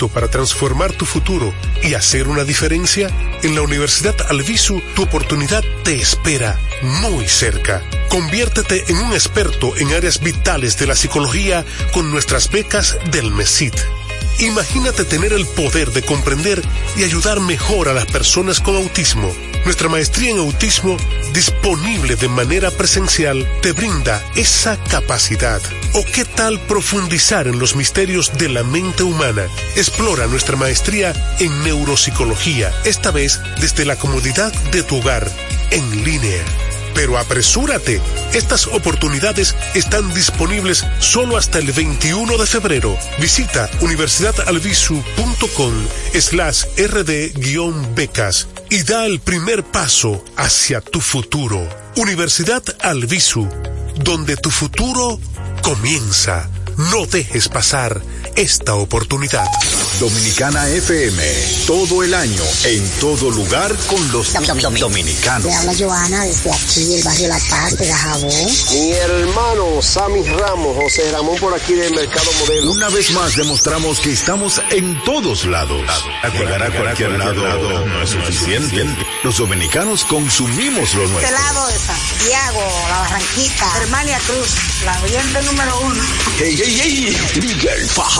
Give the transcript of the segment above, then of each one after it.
¿Estás listo para transformar tu futuro y hacer una diferencia? En la Universidad Alvisu tu oportunidad te espera muy cerca. Conviértete en un experto en áreas vitales de la psicología con nuestras becas del MESIT. Imagínate tener el poder de comprender y ayudar mejor a las personas con autismo. Nuestra maestría en autismo, disponible de manera presencial, te brinda esa capacidad. ¿O qué tal profundizar en los misterios de la mente humana? Explora nuestra maestría en neuropsicología, esta vez desde la comodidad de tu hogar, en línea. Pero apresúrate, estas oportunidades están disponibles solo hasta el 21 de febrero. Visita universidadalvisu.com slash rd-becas y da el primer paso hacia tu futuro. Universidad Alvisu, donde tu futuro comienza. No dejes pasar esta oportunidad. Dominicana FM, todo el año, en todo lugar con los dominicanos. Le habla Joana desde aquí, del barrio La Paz, de Gajabón. Mi hermano Sammy Ramos, José Ramón por aquí del Mercado Modelo. Una vez más demostramos que estamos en todos lados. Llegar a cualquier lado no es suficiente. Los dominicanos consumimos lo nuestro. Este lado de Santiago, La Barranquita, Hermania Cruz, la oyente número uno. ¡Ey, ey, ey! Miguel Fajardo.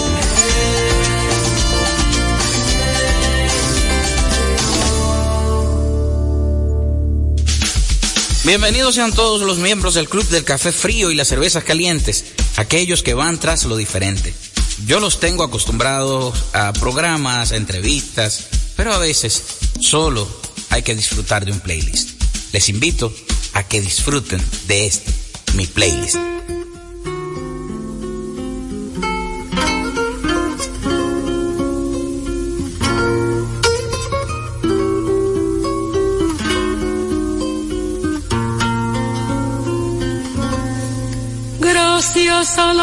Bienvenidos sean todos los miembros del Club del Café Frío y las Cervezas Calientes, aquellos que van tras lo diferente. Yo los tengo acostumbrados a programas, entrevistas, pero a veces solo hay que disfrutar de un playlist. Les invito a que disfruten de este, mi playlist.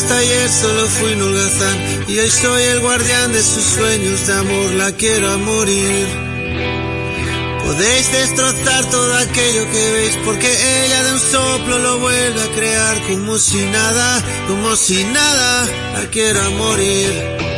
Hasta ayer solo fui un y hoy soy el guardián de sus sueños de amor, la quiero a morir. Podéis destrozar todo aquello que veis porque ella de un soplo lo vuelve a crear como si nada, como si nada, la quiero a morir.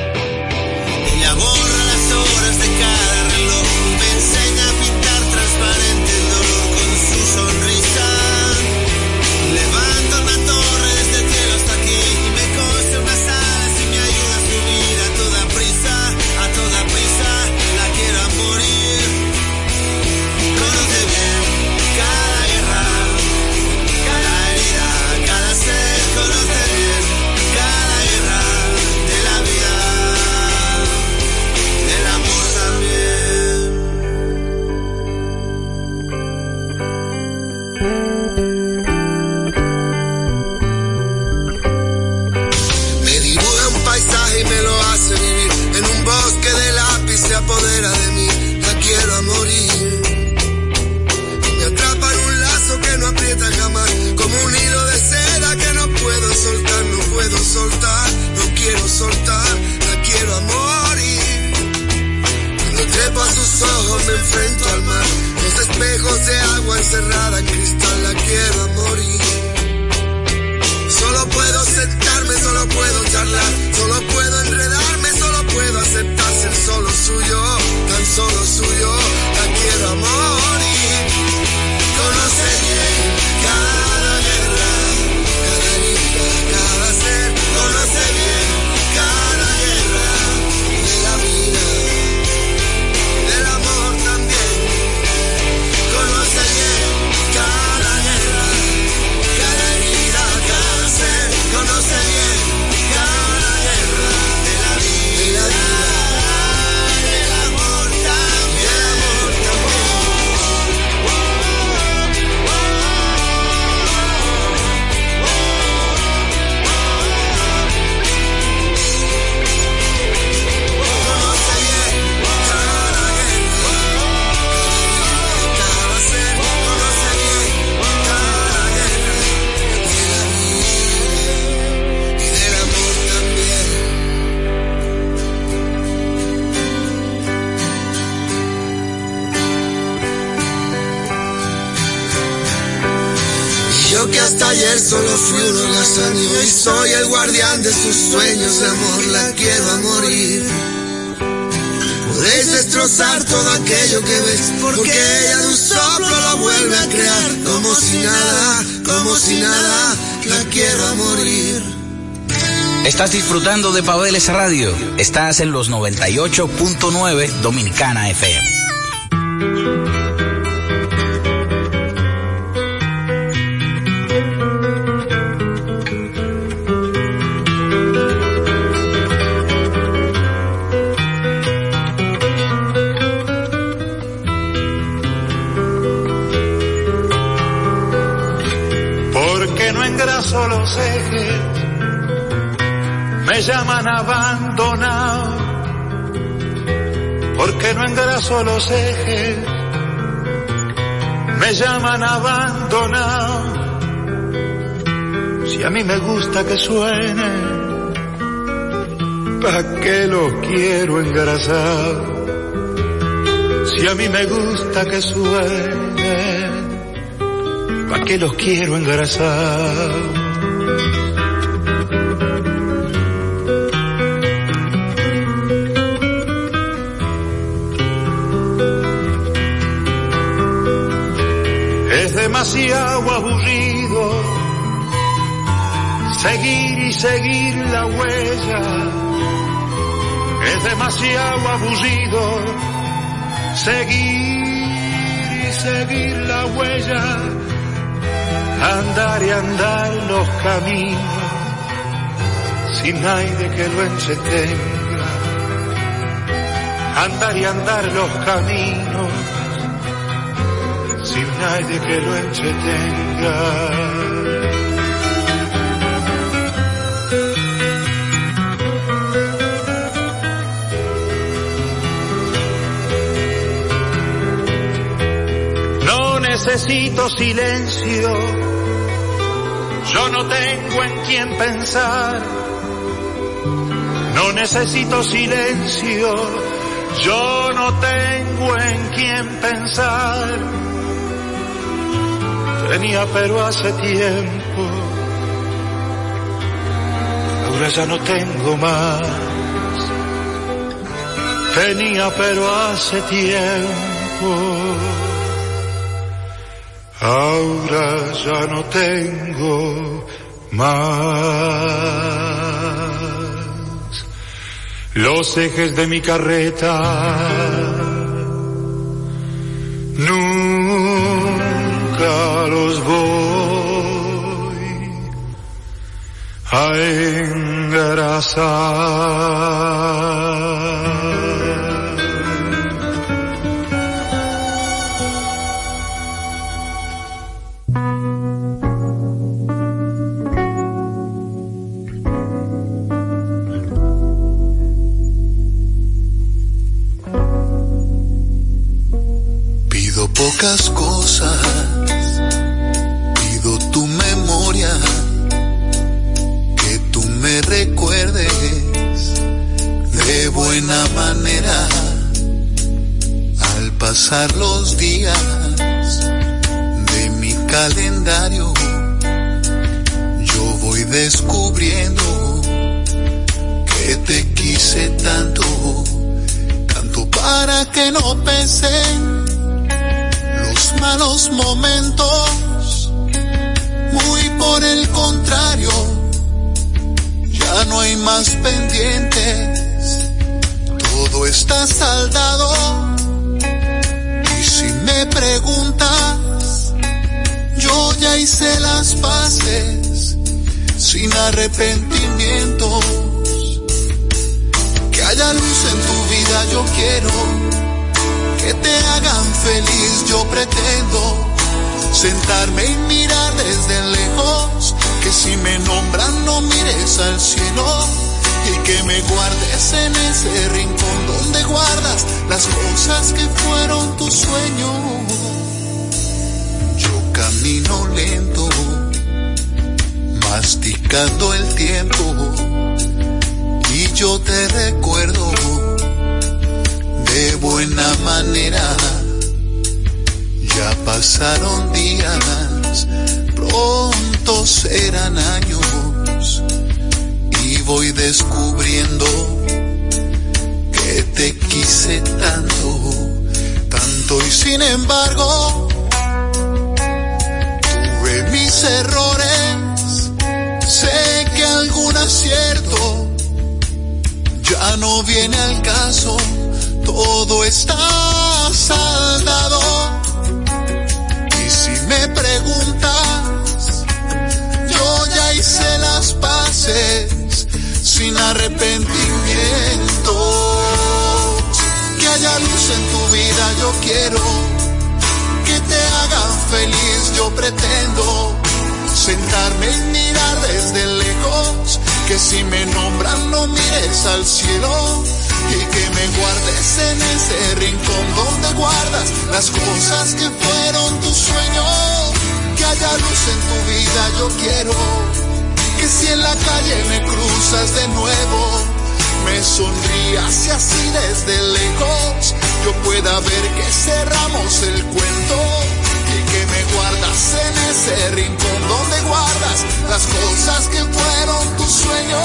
Ojos me enfrento al mar. Los espejos de agua encerrada en cristal. La quiero morir. Solo puedo sentarme, solo puedo charlar, solo puedo enredarme, solo puedo aceptar ser solo suyo, tan solo suyo, la quiero a ayer solo fui un holgazán y soy el guardián de sus sueños de amor, la quiero a morir. Podéis destrozar todo aquello que ves, porque ella de un soplo lo vuelve a crear, como si nada, como si nada, la quiero a morir. Estás disfrutando de Pabeles Radio. Estás en los 98.9 Dominicana FM. Los ejes, me llaman abandonado, si a mí me gusta que suene, ¿para qué lo quiero engrasar? Si a mí me gusta que suene, ¿para qué los quiero engrasar? Demasiado aburrido seguir y seguir la huella. Es demasiado aburrido seguir y seguir la huella. Andar y andar los caminos sin nadie que lo entretenga. Andar y andar los caminos nadie que lo entretenga. No necesito silencio, yo no tengo en quién pensar. No necesito silencio, yo no tengo en quién pensar Tenía pero hace tiempo, ahora ya no tengo más. Tenía pero hace tiempo, ahora ya no tengo más. Los ejes de mi carreta a engrasar. Pido pocas cosas buena manera al pasar los días de mi calendario. Yo voy descubriendo que te quise tanto, tanto para que no pesen los malos momentos, muy por el contrario ya no hay más pendientes, todo está saldado. Y si me preguntas, yo ya hice las paces sin arrepentimientos. Que haya luz en tu vida, yo quiero que te hagan feliz, yo pretendo sentarme y mirar desde lejos que si me nombran no mires al cielo y que me guardes en ese rincón donde guardas las cosas que fueron tu sueño. Yo camino lento, masticando el tiempo y yo te recuerdo de buena manera. Ya pasaron días, pronto eran años voy descubriendo que te quise tanto, tanto y sin embargo tuve mis errores, sé que algún acierto ya no viene al caso, todo está saldado. Y si me preguntas hice las paces sin arrepentimiento. Que haya luz en tu vida, yo quiero que te hagan feliz, yo pretendo sentarme y mirar desde lejos que si me nombran no mires al cielo y que me guardes en ese rincón donde guardas las cosas que fueron tu sueño. Que haya luz en tu vida, yo quiero que si en la calle me cruzas de nuevo, me sonrías y así desde lejos yo pueda ver que cerramos el cuento y que me guardas en ese rincón donde guardas las cosas que fueron tu sueño.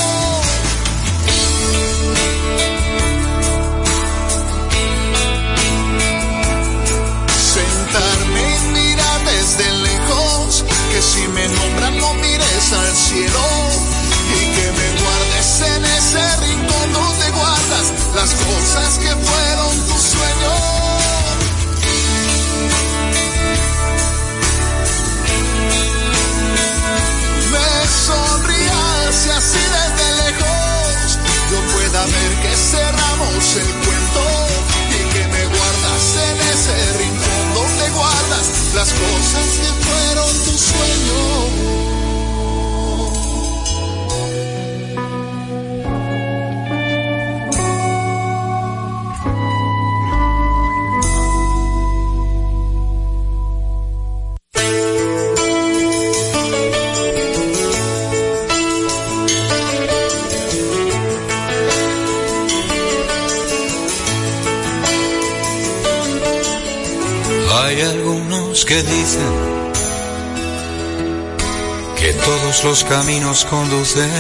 Los caminos conducen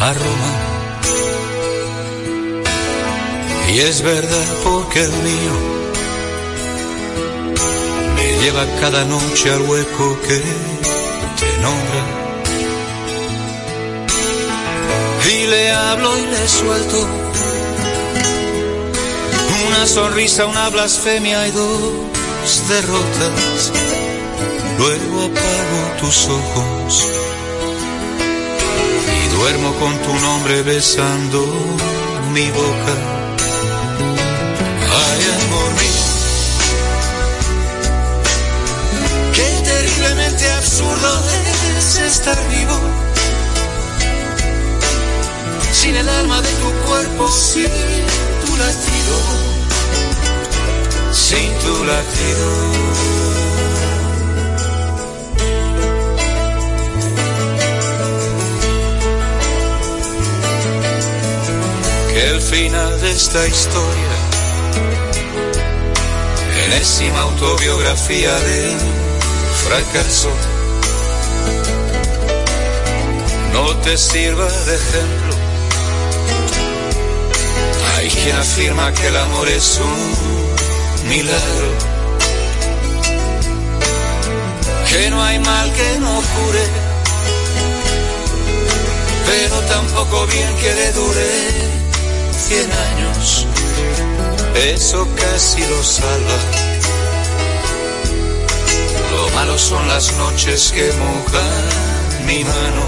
a Roma. Y es verdad porque el mío me lleva cada noche al hueco que te nombra. Y le hablo y le suelto una sonrisa, una blasfemia y dos derrotas, luego apago tus ojos duermo con tu nombre besando mi boca. Ay, amor mío, qué terriblemente absurdo es estar vivo. Sin el alma de tu cuerpo, sin tu latido sin tu latido. Final de esta historia, enésima autobiografía de fracaso, no te sirva de ejemplo. Hay quien afirma que el amor es un milagro. Que no hay mal que no cure, pero tampoco bien que le dure cien años. Eso casi lo salva. Lo malo son las noches que mojan mi mano.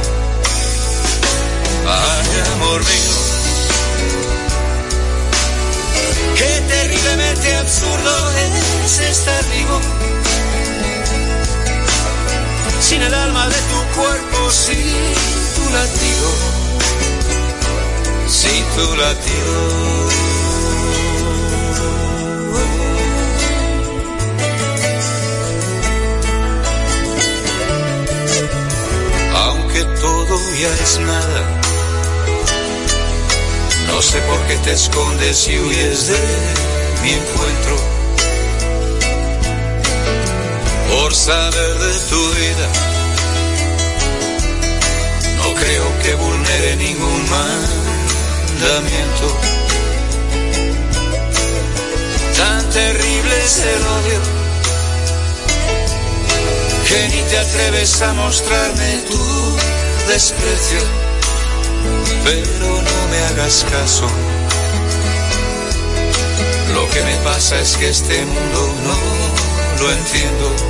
Ay, amor mío Qué terriblemente absurdo es estar vivo. Sin el alma de tu cuerpo, sin tu latido. Sin tu latido. Ya es nada no sé por qué te escondes y huyes de mi encuentro. Por saber de tu vida, no creo que vulnere ningún Tan terrible es el odio que ni te atreves a mostrarme tu desprecio pero no me hagas caso. Lo que me pasa es que este mundo no lo entiendo.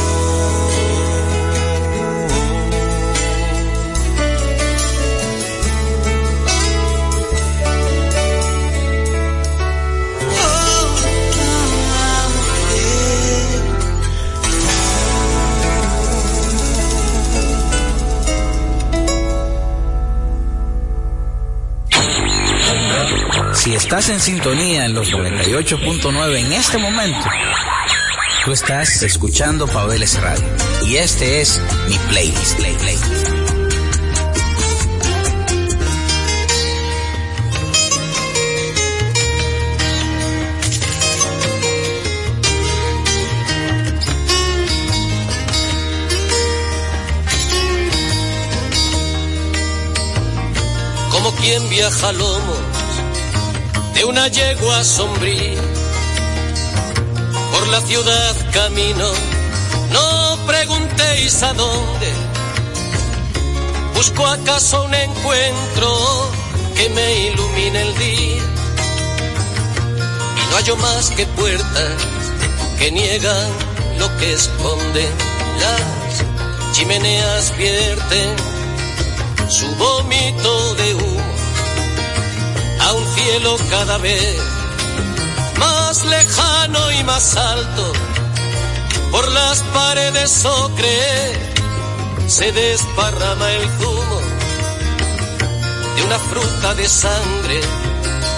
Si estás en sintonía en los 98.9 en este momento, tú estás escuchando Pabeles Radio. Y este es mi playlist, play, playlist. Como quien viaja lomo de una yegua sombría. Por la ciudad camino, no preguntéis a dónde. Busco acaso un encuentro que me ilumine el día. Y no hallo más que puertas que niegan lo que esconden. Las chimeneas vierten su vómito de humo un cielo cada vez más lejano y más alto. Por las paredes ocre se desparrama el zumo de una fruta de sangre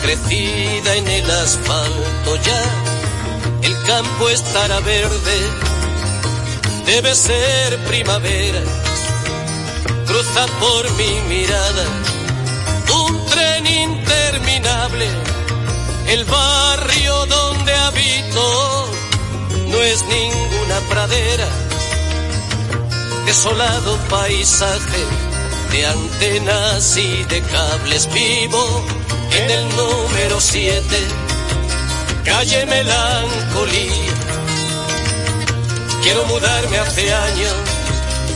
crecida en el asfalto ya. El campo estará verde, debe ser primavera. Cruza por mi mirada El barrio donde habito no es ninguna pradera. Desolado paisaje de antenas y de cables vivo en el número 7, calle Melancolía. Quiero mudarme hace años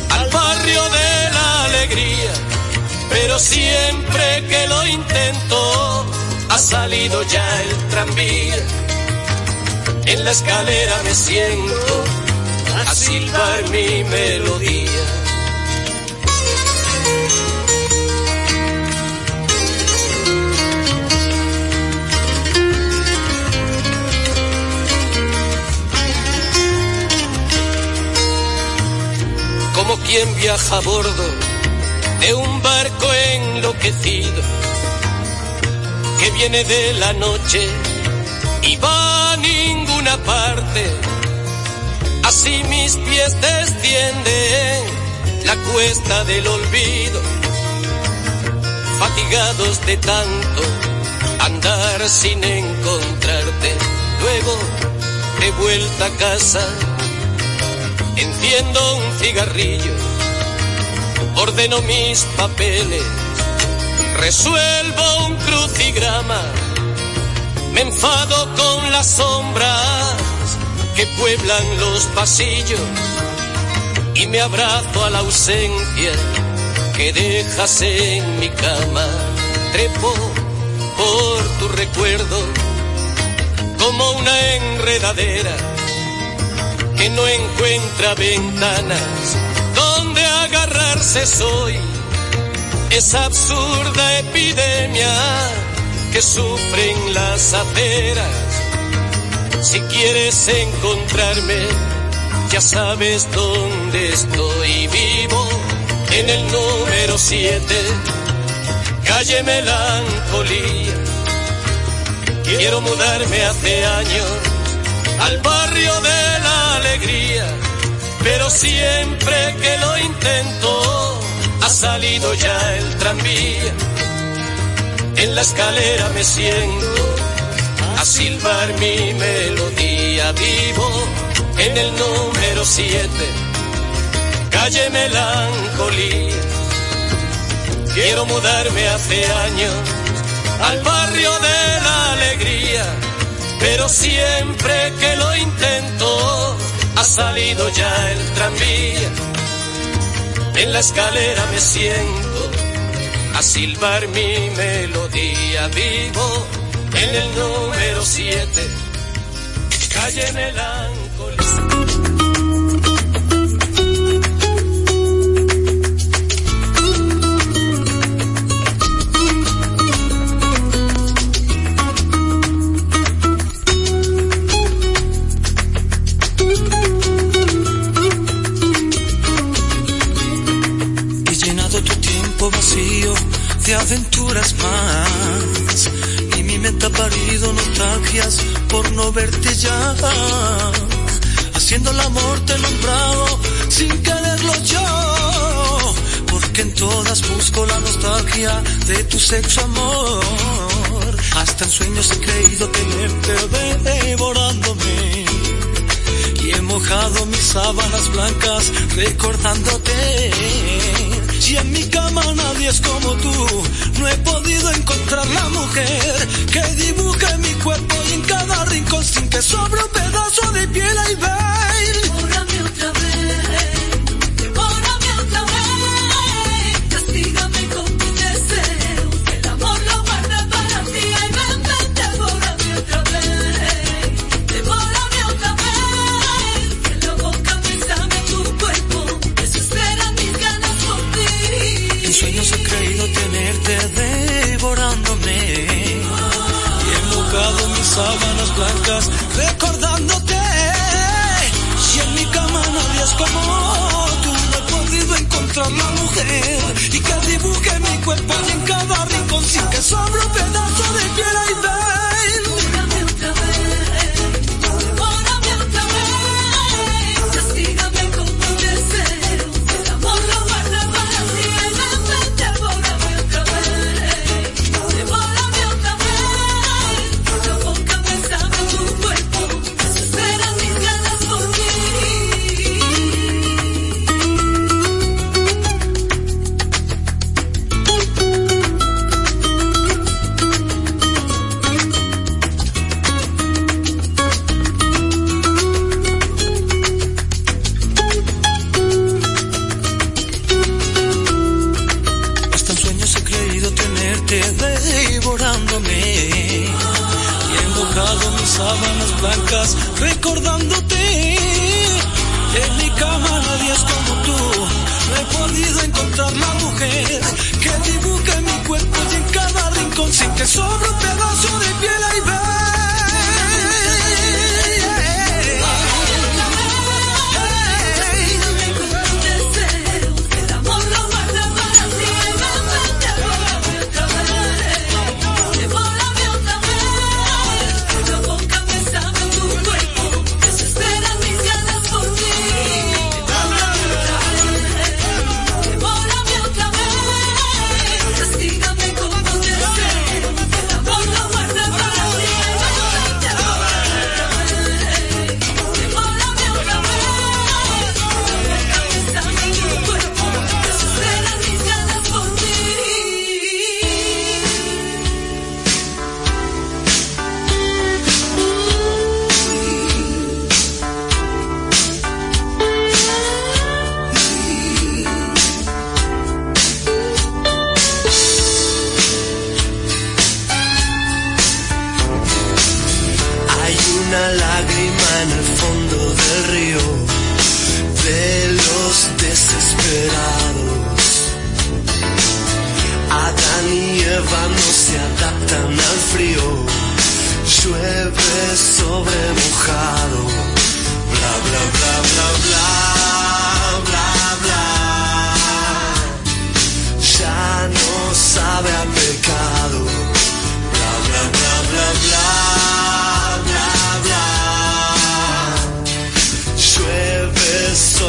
al barrio de la alegría pero siempre que lo intento ha salido ya el tranvía. En la escalera me siento a silbar mi melodía. Como quien viaja a bordo de un barco enloquecido que viene de la noche y va a ninguna parte. Así mis pies descienden la cuesta del olvido, fatigados de tanto andar sin encontrarte. Luego, de vuelta a casa, enciendo un cigarrillo ordeno mis papeles, resuelvo un crucigrama, me enfado con las sombras que pueblan los pasillos y me abrazo a la ausencia que dejas en mi cama. Trepo por tu recuerdo como una enredadera que no encuentra ventanas agarrarse soy esa absurda epidemia que sufren las aceras. Si quieres encontrarme, ya sabes dónde estoy vivo, en el número 7, calle Melancolía. Quiero mudarme hace años al barrio de la alegría pero siempre que lo intento ha salido ya el tranvía. En la escalera me siento a silbar mi melodía vivo en el número 7, calle Melancolía. Quiero mudarme hace años al barrio de la alegría, pero siempre que lo intento ha salido ya el tranvía. En la escalera me siento a silbar mi melodía vivo en el número 7, calle Melancolía. Aventuras más. Y mi mente ha parido nostalgias por no verte ya. Haciendo el amor te he nombrado sin quererlo yo. Porque en todas busco la nostalgia de tu sexo amor. Hasta en sueños he creído tenerte devorándome. Y he mojado mis sábanas blancas recordándote y en mi cama nadie es como tú. No he podido encontrar la mujer que dibuje mi cuerpo y en cada rincón sin que sobre un pedazo de piel hay baile. Recordándote. En mi cama nadie es como tú. No he podido encontrar la mujer que dibuje mi cuerpo y en cada rincón sin que sobre un pedazo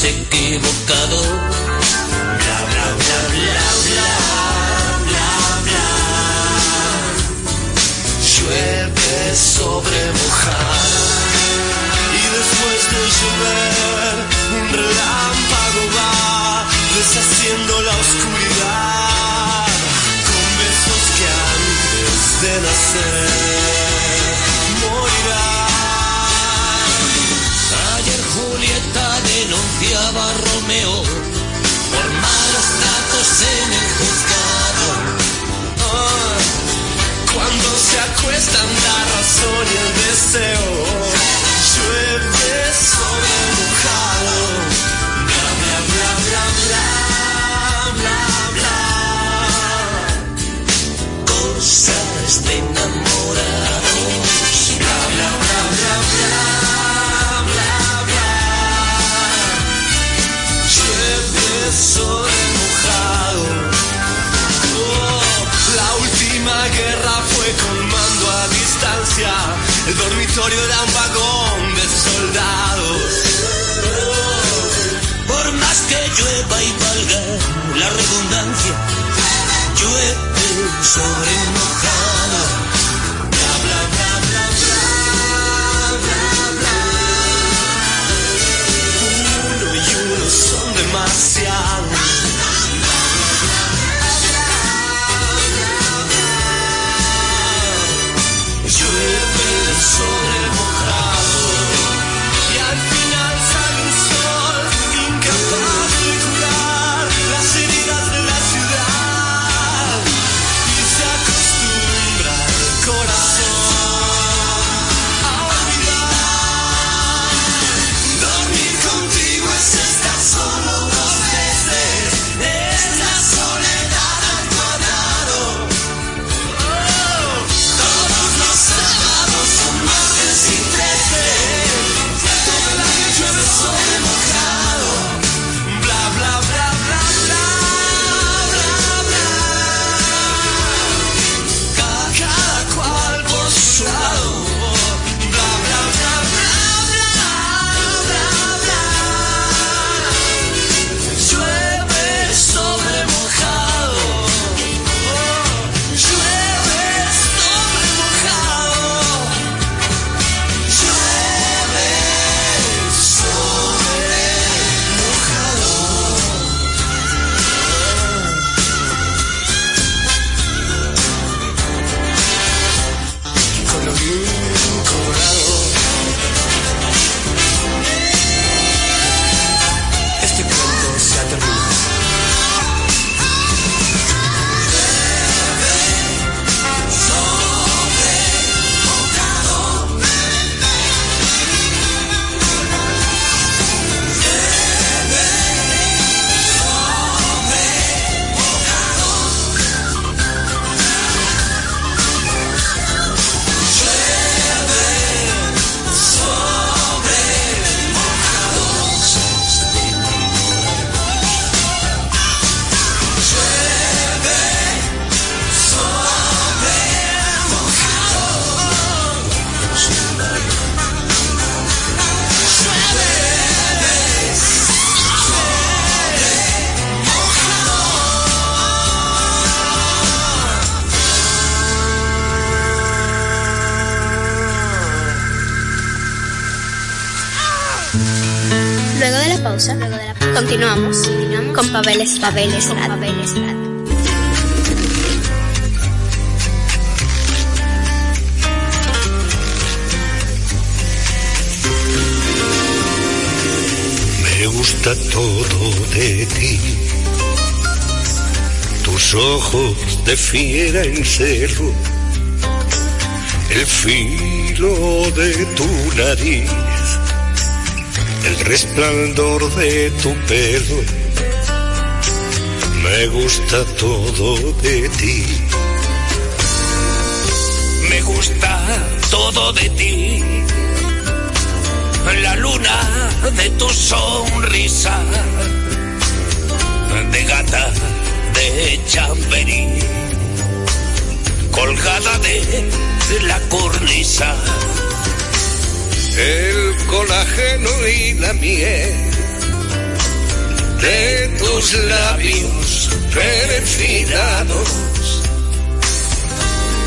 Sueños equivocados. Bla, bla, bla, bla, bla, bla, bla. Llueve sobre mojado. Y después de llover, un relámpago va deshaciendo la oscuridad con besos que antes de nacer denunciaba Romeo por malos tratos en el juzgado. Ah, cuando se acuestan la razón y el deseo, llueve sobre mojado. Bla, bla, bla, bla, bla, bla, bla. Cosas de El dormitorio era un vagón de soldados. Por más que llueva y valga la redundancia, llueve sobre mojado. Bla, continuamos, con. Pavel Estrada. Pavel Estrada. Me gusta todo de ti. Tus ojos de fiera en cerro. El filo de tu nariz. Resplandor de tu pelo. Me gusta todo de ti. Me gusta todo de ti. la luna de tu sonrisa, de gata de chamberí, colgada de la cornisa, el colágeno y la miel de tus labios perfilados,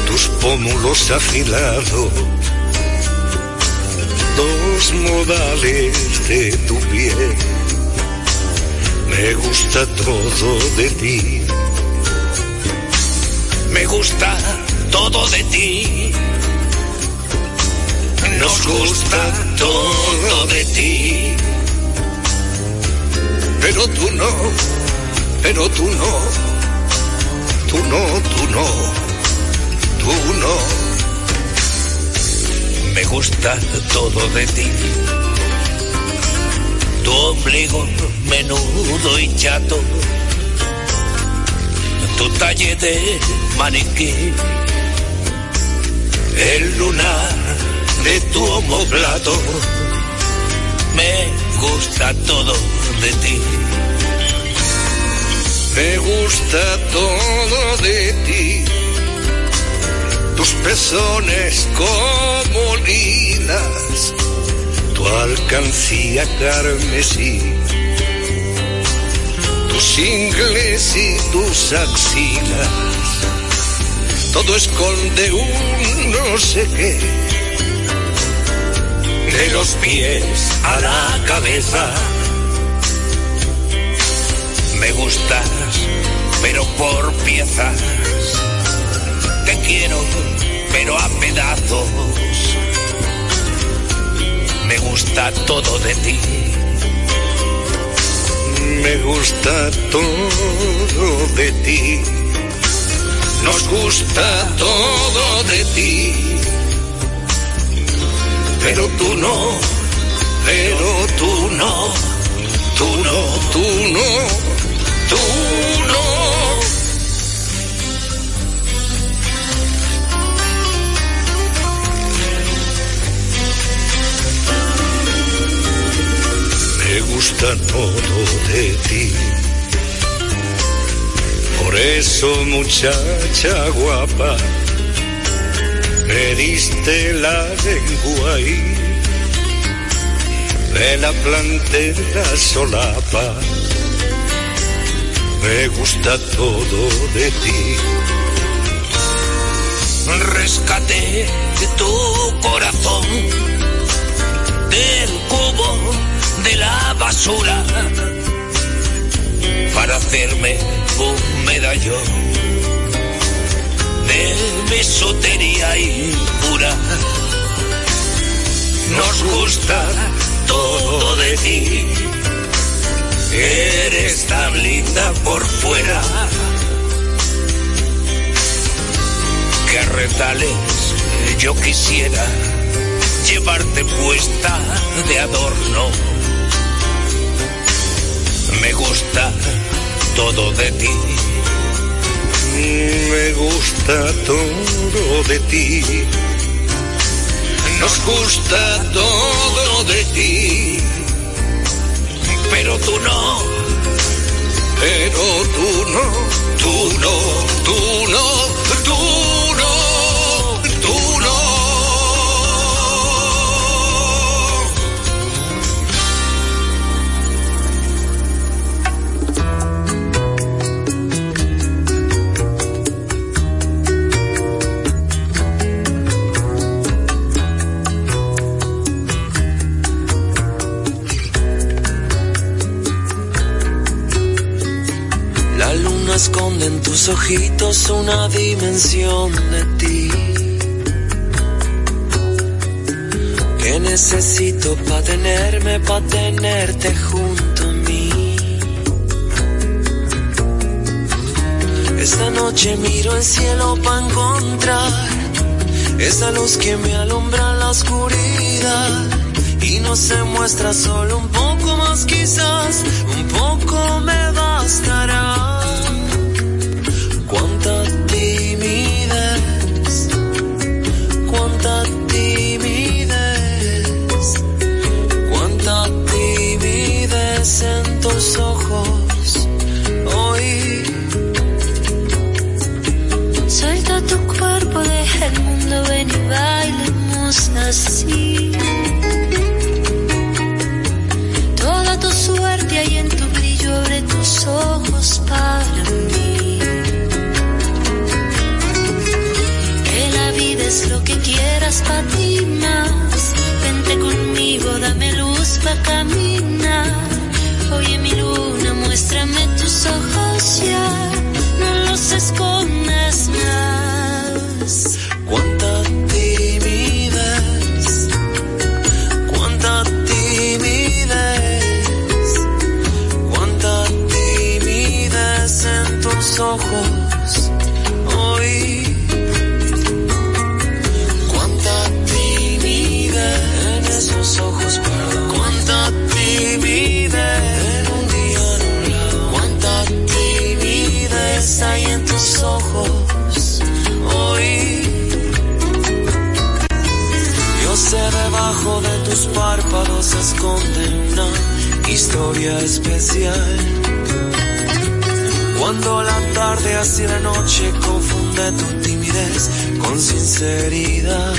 tus pómulos afilados dos modales de tu piel. Me gusta todo de ti. Me gusta todo de ti. Nos gusta todo de ti. Pero tú no, pero tú no. Tú no, tú no. Tú no me gusta todo de ti. Tu ombligo menudo y chato, tu talle de maniquí, el lunar de tu homoplato, me gusta todo de ti. Me gusta todo de ti. Tus pezones como lilas, tu alcancía carmesí, tus ingles y tus axilas, todo esconde un no sé qué, de los pies a la cabeza. Me gustas, pero por piezas te quiero, pero a pedazos. Me gusta todo de ti. Me gusta todo de ti. Nos gusta todo de ti. Pero tú no, pero tú no, tú no, tú no, tú no. me gusta todo de ti. Por eso, muchacha guapa, me la lengua y me la la solapa. Me gusta todo de ti. Rescaté tu corazón del cubo de la basura para hacerme un medallón de bisutería impura. Nos gusta todo de ti. Eres tan linda por fuera que retales yo quisiera llevarte puesta de adorno. Me gusta todo de ti. Me gusta todo de ti. Nos gusta todo de ti. Pero tú no. Pero tú no. Tú no. Tú no. Tú no. Tus ojitos una dimensión de ti. Que necesito pa' tenerme, pa' tenerte junto a mí. Esta noche miro el cielo pa' encontrar esa luz que me alumbra la oscuridad. Y no se muestra solo un poco más quizás, un poco me bastará. en tus ojos hoy. Suelta tu cuerpo, deja el mundo, ven y bailemos así. Toda tu suerte ahí en tu brillo, abre tus ojos para mí. Que la vida es lo que quieras para ti más. Vente conmigo, dame luz para caminar. Oye mi luna, muéstrame tus ojos ya. No los escondas más. Cuánta timidez, cuánta timidez, cuánta timidez en tus ojos debajo de tus párpados se esconde una historia especial. Cuando la tarde así de noche confunde tu timidez con sinceridad.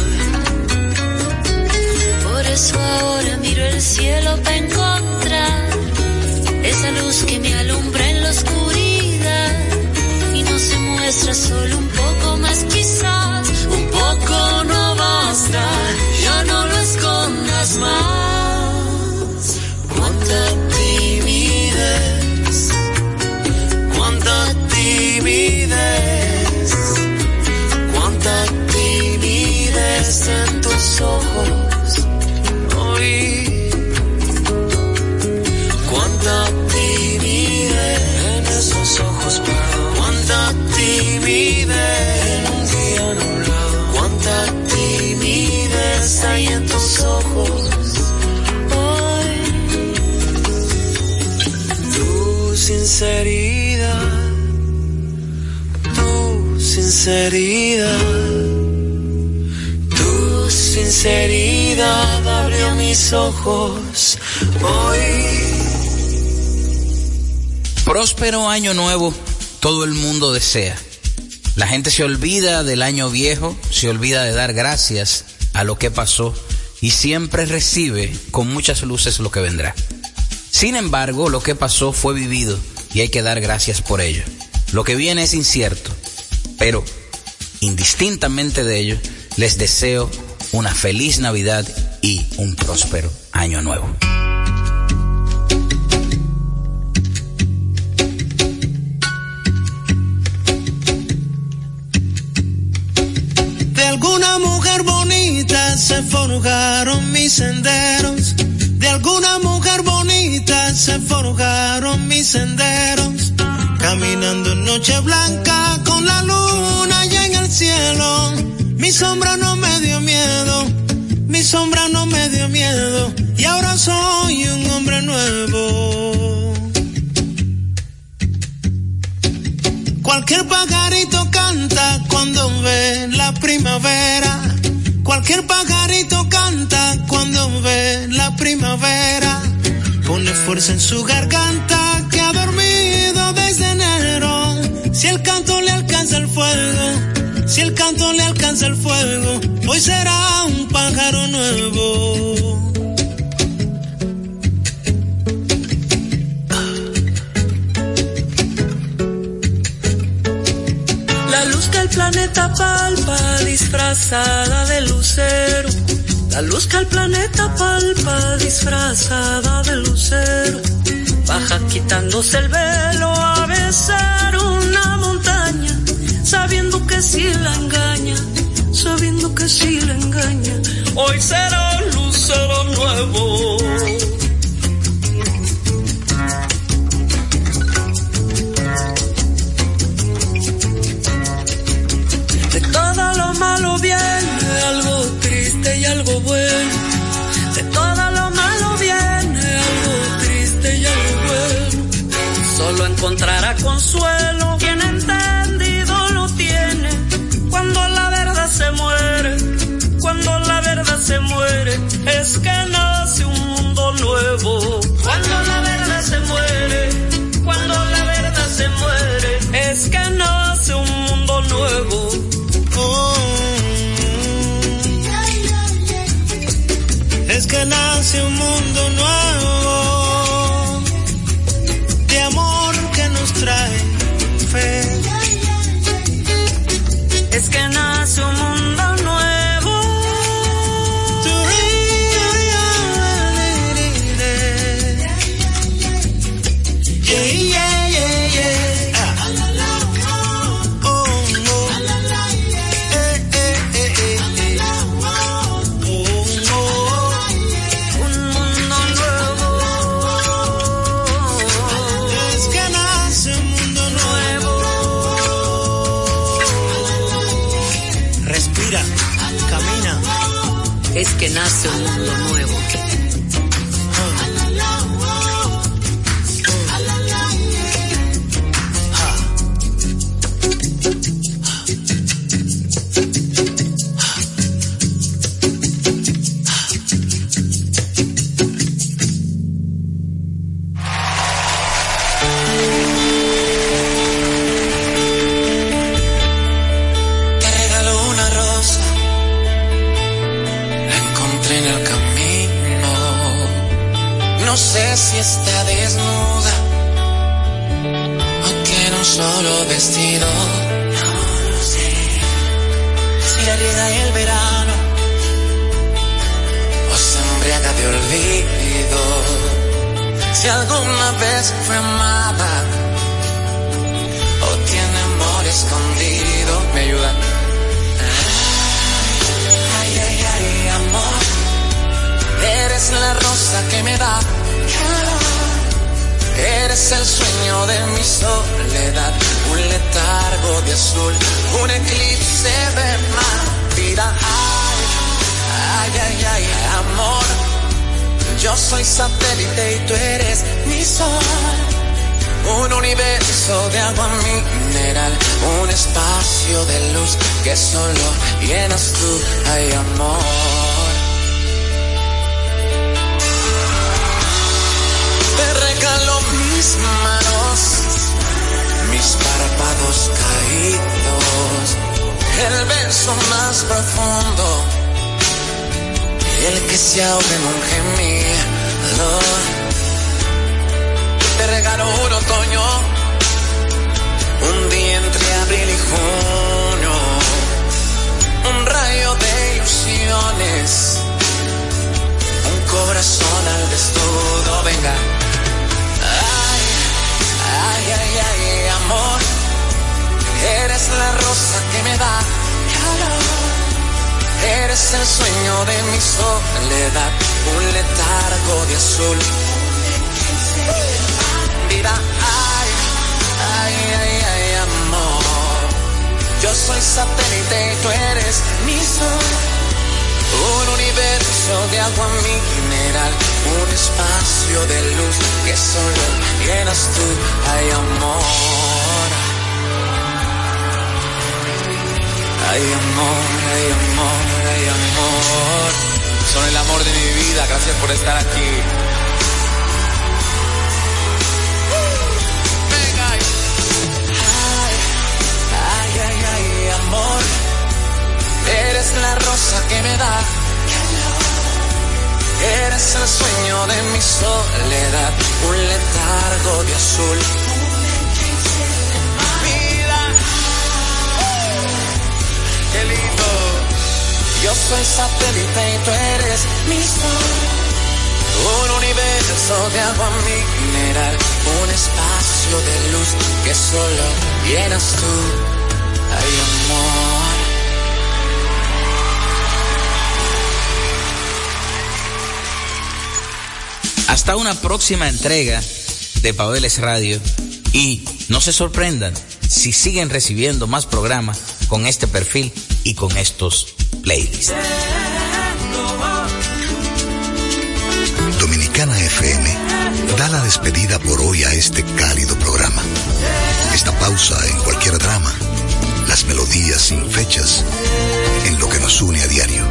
Por eso ahora miro el cielo para encontrar esa luz que me alumbra en la oscuridad y no se muestra solo un poco más quizás, un poco no basta, más. Cuánta timidez, cuánta timidez, cuánta timidez en tus ojos sinceridad, tu sinceridad abrió mis ojos hoy. Próspero año nuevo, todo el mundo desea. La gente se olvida del año viejo, se olvida de dar gracias a lo que pasó y siempre recibe con muchas luces lo que vendrá. Sin embargo, lo que pasó fue vivido y hay que dar gracias por ello. Lo que viene es incierto, pero indistintamente de ello, les deseo una feliz Navidad y un próspero año nuevo. De alguna mujer bonita se forjaron mis senderos. De alguna mujer bonita se forjaron mis senderos. Caminando en noche blanca con la luna allá en el cielo. Mi sombra no me dio miedo. Mi sombra no me dio miedo. Y ahora soy un hombre nuevo. Cualquier pajarito canta cuando ve la primavera. Cualquier pajarito canta cuando ve la primavera. Pone fuerza en su garganta que ha dormido desde enero. Si el canto le alcanza el fuego, si el canto le alcanza el fuego, hoy será un pájaro nuevo. Luz que el planeta palpa disfrazada de lucero. La luz que el planeta palpa disfrazada de lucero. Baja quitándose el velo a besar una montaña. Sabiendo que si la engaña, sabiendo que si la engaña. Hoy será un lucero nuevo. Malo viene algo triste y algo bueno. De todo lo malo viene algo triste y algo bueno. Solo encontrará consuelo quien entendido lo tiene. Cuando la verdad se muere, cuando la verdad se muere, es que nace un mundo nuevo. Cuando la verdad se muere, cuando la verdad se muere, es que nace un mundo nuevo. Fue amada. O tiene amor escondido, me ayudan. Ay, ay, ay, amor, eres la rosa que me da. Eres el sueño de mi soledad, un letargo de azul, un eclipse de mar, ay, ay, ay, amor, yo soy satélite y tú eres mi sol. Un universo de agua mineral, un espacio de luz que solo llenas tú, ay amor. Te regalo mis manos, mis párpados caídos, el beso más profundo, el que se ahoga en un gemido te regalo un otoño, un día entre abril y junio, un rayo de ilusiones, un corazón al desnudo, venga. Ay, ay, ay, ay, amor, eres la rosa que me da calor. Eres el sueño de mi soledad, un letargo de azul vida. Ay, ay, ay, ay, amor. Yo soy satélite y tú eres mi sol. Un universo de agua mineral, un espacio de luz que solo llenas tú, ay, amor. Ay, amor, ay, amor, ay, amor. Son el amor de mi vida, gracias por estar aquí. Ay, ay, ay, amor, eres la rosa que me da. Eres el sueño de mi soledad, un letargo de azul. Yo soy satélite y tú eres mi sol. Un universo de agua mineral, un espacio de luz que solo llenas tú, ay amor. Hasta una próxima entrega de Pabeles Radio y no se sorprendan si siguen recibiendo más programas con este perfil y con estos playlists. Dominicana FM da la despedida por hoy a este cálido programa. Esta pausa en cualquier drama, las melodías sin fechas, en lo que nos une a diario.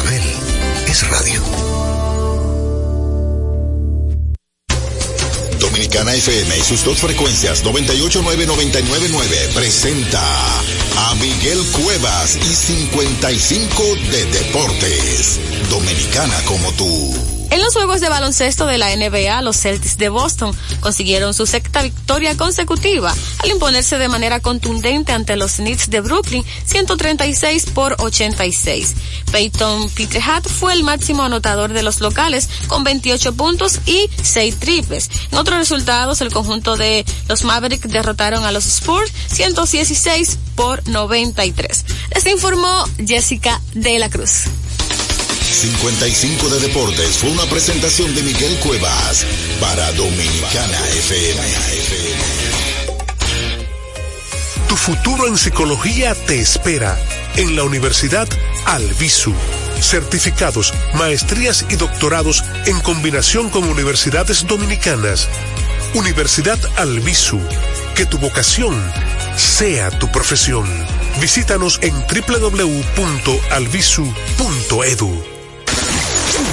Abel es radio. Dominicana FM y sus dos frecuencias 989-999 presenta a Miguel Cuevas y 55 de Deportes. Dominicana como tú. En los juegos de baloncesto de la NBA, los Celtics de Boston consiguieron su sexta victoria consecutiva al imponerse de manera contundente ante los Knicks de Brooklyn 136 por 86. Peyton Pieterhat fue el máximo anotador de los locales con 28 puntos y 6 triples. En otros resultados, el conjunto de los Mavericks derrotaron a los Spurs 116 por 93. Les informó Jessica de la Cruz. 55 de Deportes fue una presentación de Miguel Cuevas para Dominicana FM. Tu futuro en psicología te espera en la Universidad Albisu certificados, maestrías y doctorados en combinación con universidades dominicanas. Universidad Albisu. Que tu vocación sea tu profesión. Visítanos en www.albisu.edu.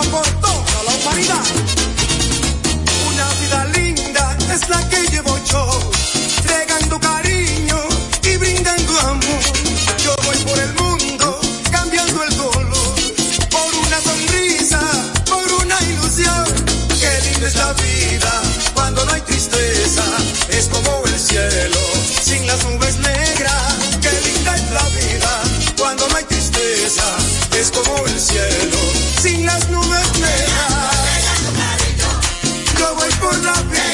por toda la humanidad. Una vida linda es la que llevo yo. Regando cariño y brindando amor. Yo voy por el mundo cambiando el color. Por una sonrisa, por una ilusión. Qué linda es la vida cuando no hay tristeza. Es como el cielo sin las nubes negras. Es como el cielo sin las nubes negras. Yo voy por la vida.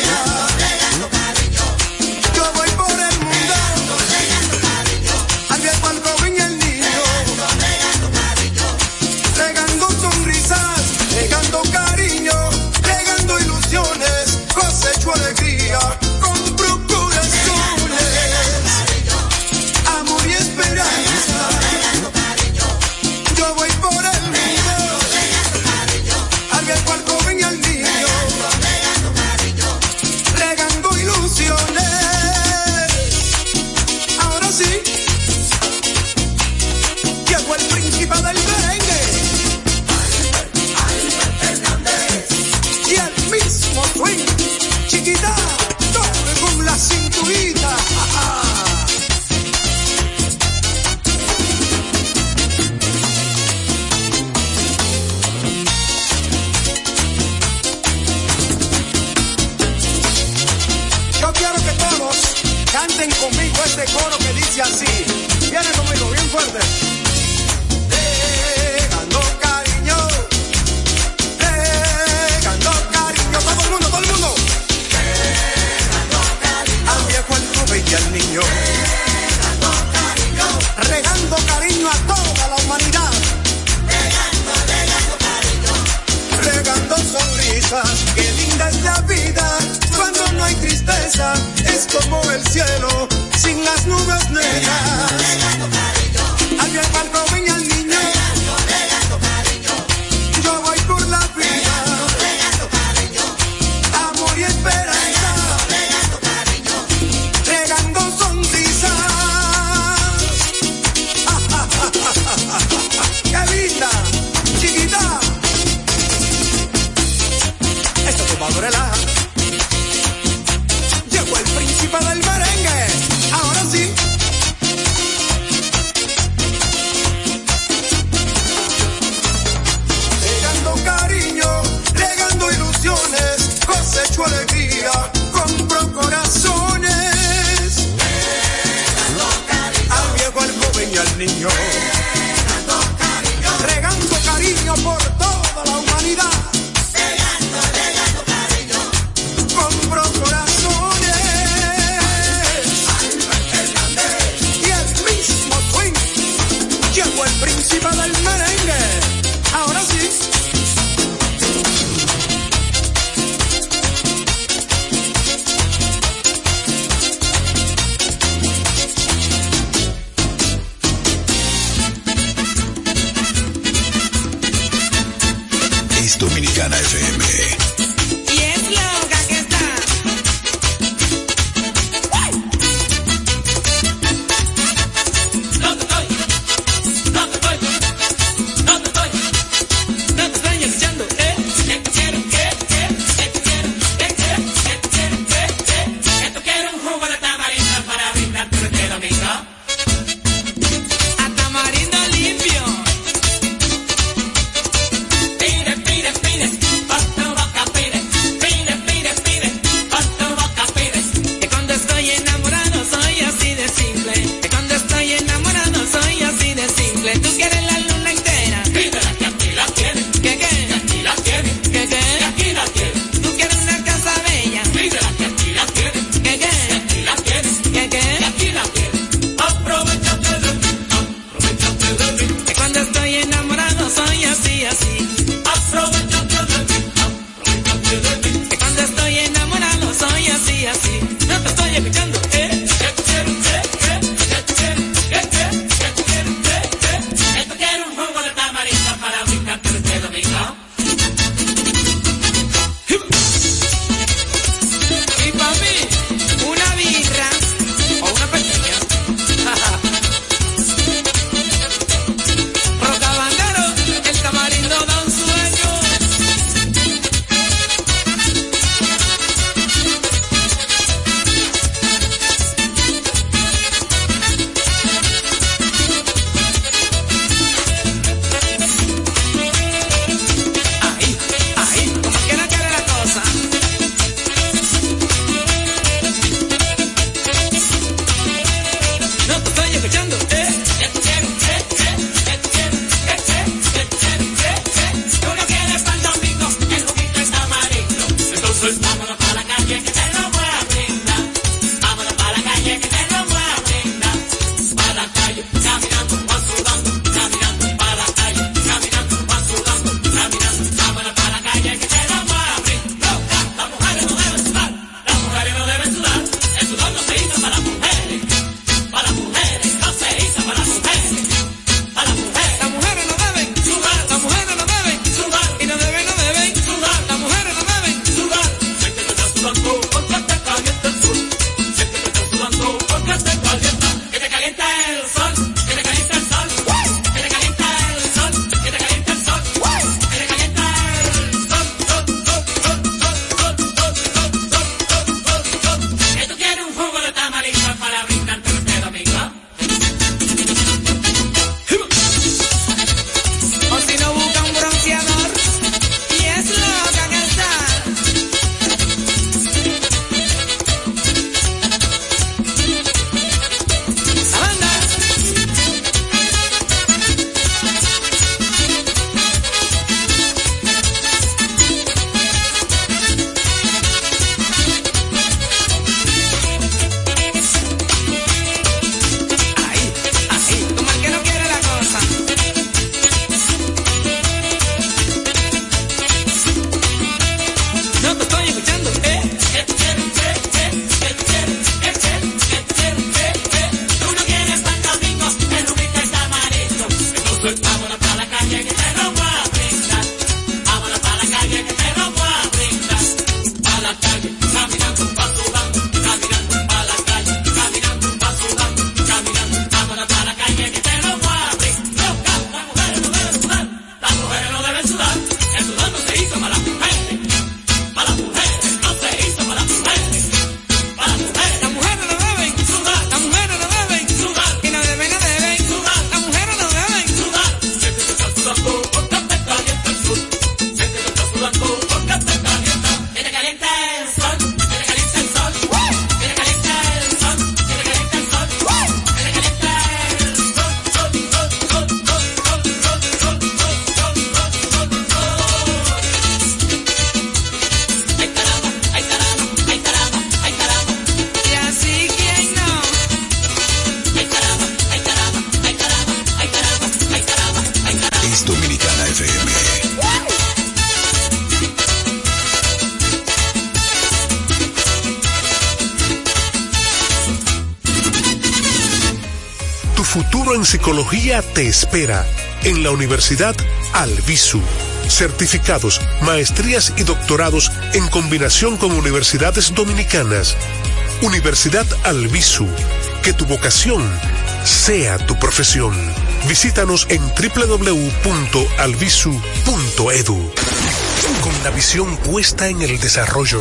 Te espera en la Universidad Albisu. Certificados, maestrías y doctorados en combinación con universidades dominicanas. Universidad Albisu. Que tu vocación sea tu profesión. Visítanos en www.albisu.edu. Con la visión puesta en el desarrollo,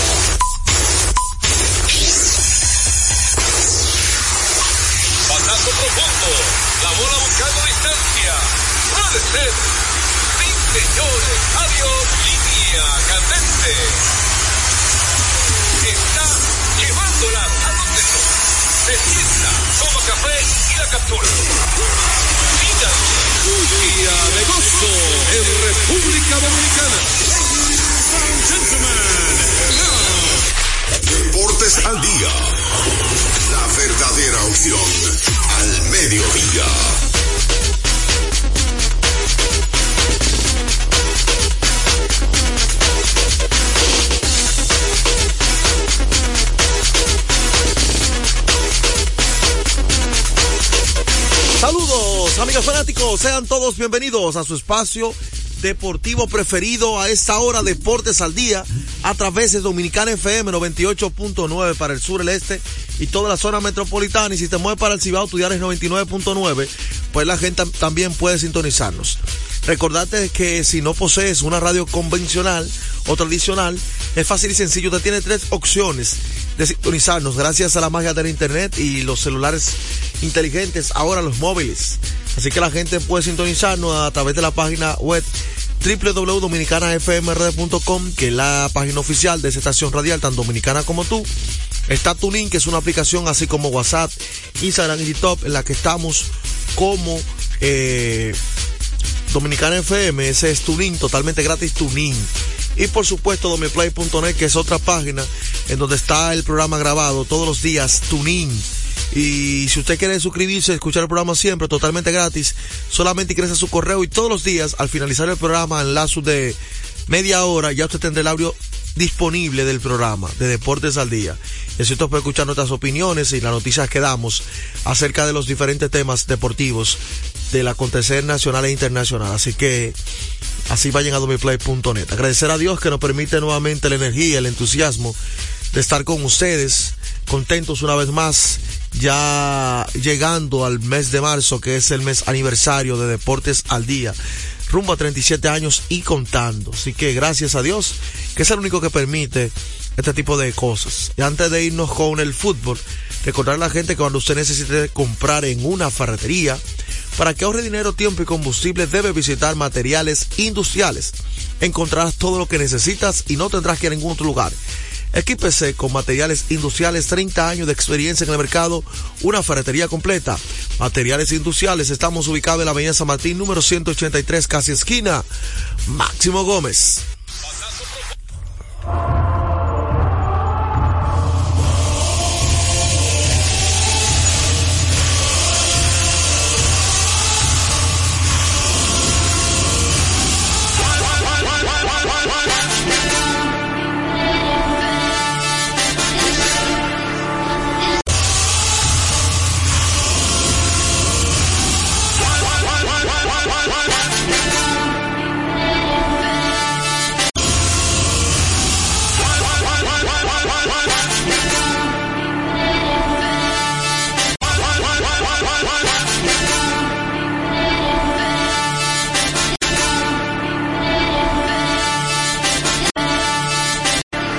Línea candente. Está llevándola a donde no. Se sienta, toma café y la captura. Mira. Día de gozo en República Dominicana. Deportes al día. La verdadera opción al mediodía. Amigos fanáticos, sean todos bienvenidos a su espacio deportivo preferido a esta hora, Deportes al Día, a través de Dominicana FM 98.9 para el sur, el este y toda la zona metropolitana. Y si te mueves para el Cibao, Tuyares 99.9, pues la gente también puede sintonizarnos. Recordate que si no posees una radio convencional o tradicional, es fácil y sencillo. Usted tiene tres opciones de sintonizarnos gracias a la magia del internet y los celulares inteligentes, ahora los móviles. Así que la gente puede sintonizarnos a través de la página web www.dominicanafmrd.com, que es la página oficial de esa estación radial, tan dominicana como tú. Está Tuning, que es una aplicación así como WhatsApp, Instagram y TikTok, en la que estamos como eh, Dominicana FM, ese es Tuning, totalmente gratis Tuning. Y por supuesto domiplay.net, que es otra página en donde está el programa grabado todos los días, Tuning. Y si usted quiere suscribirse, escuchar el programa siempre, totalmente gratis, solamente ingresa su correo y todos los días, al finalizar el programa, en lazo de media hora, ya usted tendrá el audio disponible del programa de Deportes al Día. Y así usted puede escuchar nuestras opiniones y las noticias que damos acerca de los diferentes temas deportivos del acontecer nacional e internacional. Así que así vayan a domiplay.net. Agradecer a Dios que nos permite nuevamente la energía, el entusiasmo de estar con ustedes, contentos una vez más, ya llegando al mes de marzo, que es el mes aniversario de Deportes al Día, rumbo a 37 años y contando. Así que gracias a Dios, que es el único que permite este tipo de cosas. Y antes de irnos con el fútbol, recordar a la gente que cuando usted necesite comprar en una ferretería, para que ahorre dinero, tiempo y combustible, debe visitar materiales industriales. Encontrarás todo lo que necesitas y no tendrás que ir a ningún otro lugar. Equípese con materiales industriales, 30 años de experiencia en el mercado, una ferretería completa. Materiales industriales, estamos ubicados en la Avenida San Martín, número 183, casi esquina. Máximo Gómez.